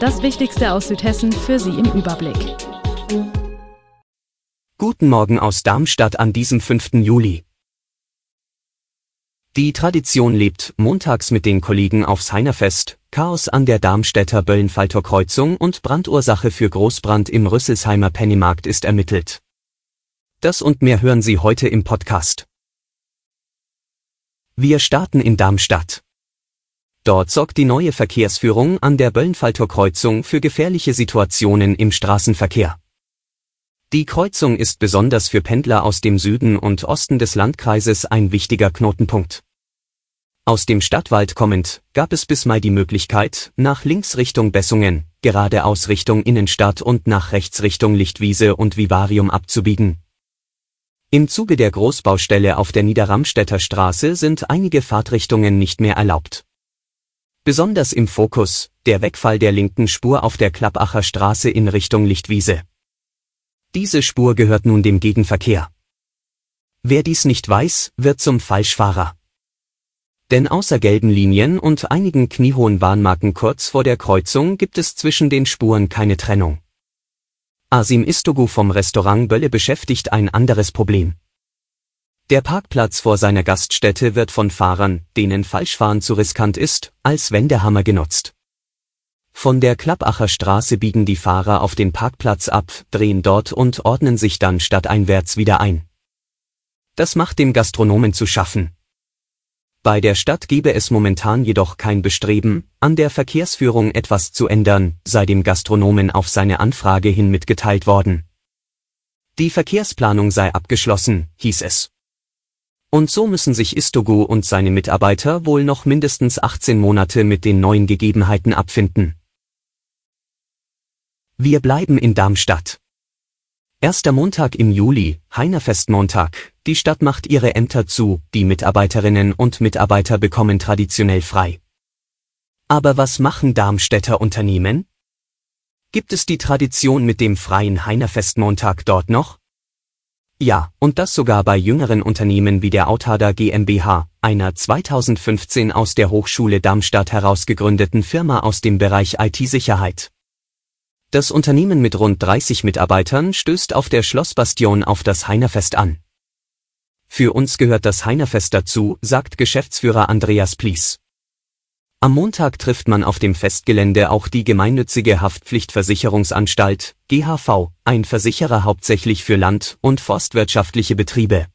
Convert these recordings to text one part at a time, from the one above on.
Das Wichtigste aus Südhessen für Sie im Überblick. Guten Morgen aus Darmstadt an diesem 5. Juli. Die Tradition lebt montags mit den Kollegen aufs Heinerfest, Chaos an der Darmstädter Böllenfalter Kreuzung und Brandursache für Großbrand im Rüsselsheimer Pennymarkt ist ermittelt. Das und mehr hören Sie heute im Podcast. Wir starten in Darmstadt. Dort sorgt die neue Verkehrsführung an der Böllenfalter Kreuzung für gefährliche Situationen im Straßenverkehr. Die Kreuzung ist besonders für Pendler aus dem Süden und Osten des Landkreises ein wichtiger Knotenpunkt. Aus dem Stadtwald kommend, gab es bis Mai die Möglichkeit, nach links Richtung Bessungen, geradeaus Richtung Innenstadt und nach rechts Richtung Lichtwiese und Vivarium abzubiegen. Im Zuge der Großbaustelle auf der Niederramstädter Straße sind einige Fahrtrichtungen nicht mehr erlaubt. Besonders im Fokus, der Wegfall der linken Spur auf der Klappacher Straße in Richtung Lichtwiese. Diese Spur gehört nun dem Gegenverkehr. Wer dies nicht weiß, wird zum Falschfahrer. Denn außer gelben Linien und einigen kniehohen Bahnmarken kurz vor der Kreuzung gibt es zwischen den Spuren keine Trennung. Asim Istogu vom Restaurant Bölle beschäftigt ein anderes Problem. Der Parkplatz vor seiner Gaststätte wird von Fahrern, denen Falschfahren zu riskant ist, als Wendehammer genutzt. Von der Klappacher Straße biegen die Fahrer auf den Parkplatz ab, drehen dort und ordnen sich dann stadteinwärts wieder ein. Das macht dem Gastronomen zu schaffen. Bei der Stadt gebe es momentan jedoch kein Bestreben, an der Verkehrsführung etwas zu ändern, sei dem Gastronomen auf seine Anfrage hin mitgeteilt worden. Die Verkehrsplanung sei abgeschlossen, hieß es. Und so müssen sich Istogu und seine Mitarbeiter wohl noch mindestens 18 Monate mit den neuen Gegebenheiten abfinden. Wir bleiben in Darmstadt. Erster Montag im Juli, Heinerfestmontag, die Stadt macht ihre Ämter zu, die Mitarbeiterinnen und Mitarbeiter bekommen traditionell frei. Aber was machen Darmstädter Unternehmen? Gibt es die Tradition mit dem freien Heinerfestmontag dort noch? Ja, und das sogar bei jüngeren Unternehmen wie der Autada GmbH, einer 2015 aus der Hochschule Darmstadt herausgegründeten Firma aus dem Bereich IT-Sicherheit. Das Unternehmen mit rund 30 Mitarbeitern stößt auf der Schlossbastion auf das Heinerfest an. Für uns gehört das Heinerfest dazu, sagt Geschäftsführer Andreas Plies. Am Montag trifft man auf dem Festgelände auch die gemeinnützige Haftpflichtversicherungsanstalt, GHV, ein Versicherer hauptsächlich für land- und forstwirtschaftliche Betriebe.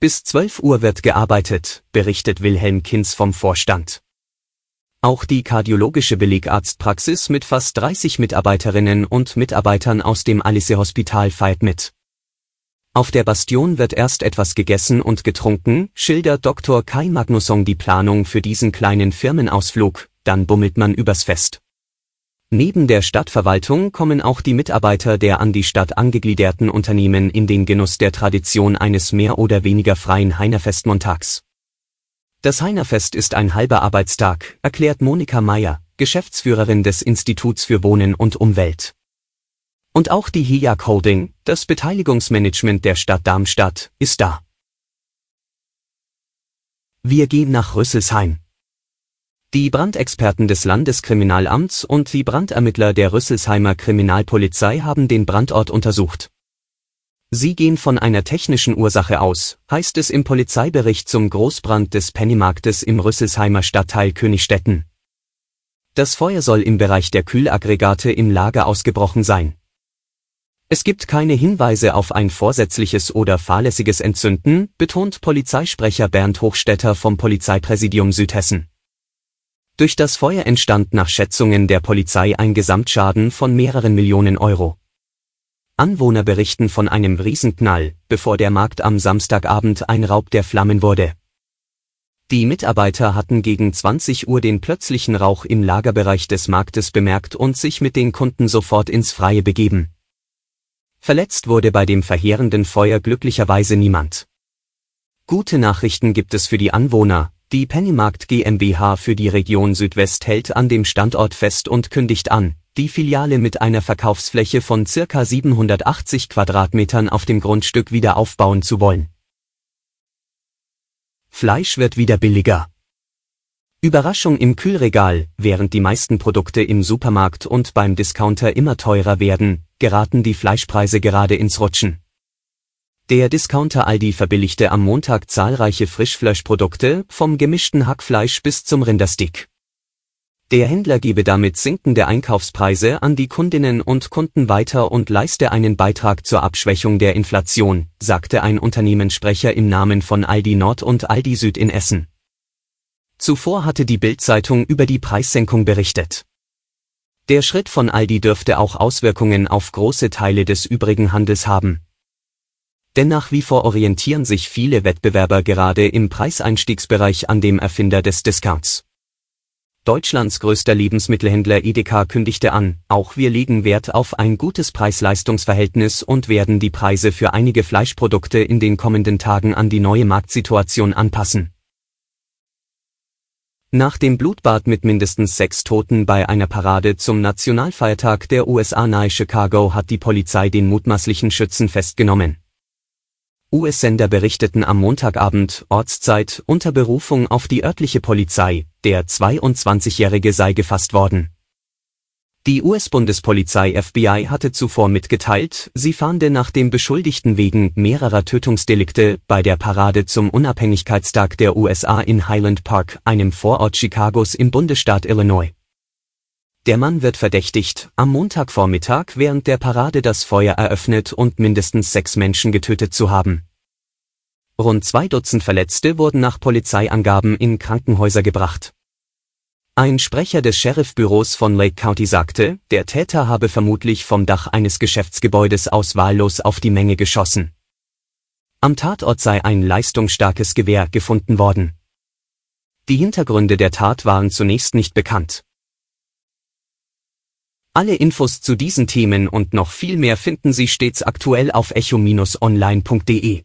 Bis 12 Uhr wird gearbeitet, berichtet Wilhelm Kinz vom Vorstand. Auch die kardiologische Belegarztpraxis mit fast 30 Mitarbeiterinnen und Mitarbeitern aus dem Alice Hospital feiert mit. Auf der Bastion wird erst etwas gegessen und getrunken, schildert Dr. Kai Magnusson die Planung für diesen kleinen Firmenausflug, dann bummelt man übers Fest. Neben der Stadtverwaltung kommen auch die Mitarbeiter der an die Stadt angegliederten Unternehmen in den Genuss der Tradition eines mehr oder weniger freien Heinerfestmontags. Das Heinerfest ist ein halber Arbeitstag, erklärt Monika Meyer, Geschäftsführerin des Instituts für Wohnen und Umwelt. Und auch die HIAC Holding, das Beteiligungsmanagement der Stadt Darmstadt, ist da. Wir gehen nach Rüsselsheim. Die Brandexperten des Landeskriminalamts und die Brandermittler der Rüsselsheimer Kriminalpolizei haben den Brandort untersucht. Sie gehen von einer technischen Ursache aus, heißt es im Polizeibericht zum Großbrand des Pennymarktes im Rüsselsheimer Stadtteil Königstetten. Das Feuer soll im Bereich der Kühlaggregate im Lager ausgebrochen sein. Es gibt keine Hinweise auf ein vorsätzliches oder fahrlässiges Entzünden, betont Polizeisprecher Bernd Hochstetter vom Polizeipräsidium Südhessen. Durch das Feuer entstand nach Schätzungen der Polizei ein Gesamtschaden von mehreren Millionen Euro. Anwohner berichten von einem Riesenknall, bevor der Markt am Samstagabend ein Raub der Flammen wurde. Die Mitarbeiter hatten gegen 20 Uhr den plötzlichen Rauch im Lagerbereich des Marktes bemerkt und sich mit den Kunden sofort ins Freie begeben. Verletzt wurde bei dem verheerenden Feuer glücklicherweise niemand. Gute Nachrichten gibt es für die Anwohner. Die Pennymarkt GmbH für die Region Südwest hält an dem Standort fest und kündigt an, die Filiale mit einer Verkaufsfläche von circa 780 Quadratmetern auf dem Grundstück wieder aufbauen zu wollen. Fleisch wird wieder billiger. Überraschung im Kühlregal, während die meisten Produkte im Supermarkt und beim Discounter immer teurer werden, geraten die Fleischpreise gerade ins Rutschen. Der Discounter Aldi verbilligte am Montag zahlreiche Frischfleischprodukte, vom gemischten Hackfleisch bis zum Rinderstick. Der Händler gebe damit sinkende Einkaufspreise an die Kundinnen und Kunden weiter und leiste einen Beitrag zur Abschwächung der Inflation, sagte ein Unternehmenssprecher im Namen von Aldi Nord und Aldi Süd in Essen. Zuvor hatte die Bild-Zeitung über die Preissenkung berichtet. Der Schritt von Aldi dürfte auch Auswirkungen auf große Teile des übrigen Handels haben. Denn nach wie vor orientieren sich viele Wettbewerber gerade im Preiseinstiegsbereich an dem Erfinder des Discounts. Deutschlands größter Lebensmittelhändler Edeka kündigte an, auch wir legen Wert auf ein gutes Preis-Leistungs-Verhältnis und werden die Preise für einige Fleischprodukte in den kommenden Tagen an die neue Marktsituation anpassen. Nach dem Blutbad mit mindestens sechs Toten bei einer Parade zum Nationalfeiertag der USA nahe Chicago hat die Polizei den mutmaßlichen Schützen festgenommen. US-Sender berichteten am Montagabend, Ortszeit, unter Berufung auf die örtliche Polizei, der 22-Jährige sei gefasst worden. Die US-Bundespolizei FBI hatte zuvor mitgeteilt, sie fahnde nach dem Beschuldigten wegen mehrerer Tötungsdelikte bei der Parade zum Unabhängigkeitstag der USA in Highland Park, einem Vorort Chicagos im Bundesstaat Illinois. Der Mann wird verdächtigt, am Montagvormittag während der Parade das Feuer eröffnet und mindestens sechs Menschen getötet zu haben. Rund zwei Dutzend Verletzte wurden nach Polizeiangaben in Krankenhäuser gebracht. Ein Sprecher des Sheriffbüros von Lake County sagte, der Täter habe vermutlich vom Dach eines Geschäftsgebäudes aus wahllos auf die Menge geschossen. Am Tatort sei ein leistungsstarkes Gewehr gefunden worden. Die Hintergründe der Tat waren zunächst nicht bekannt. Alle Infos zu diesen Themen und noch viel mehr finden Sie stets aktuell auf echo-online.de.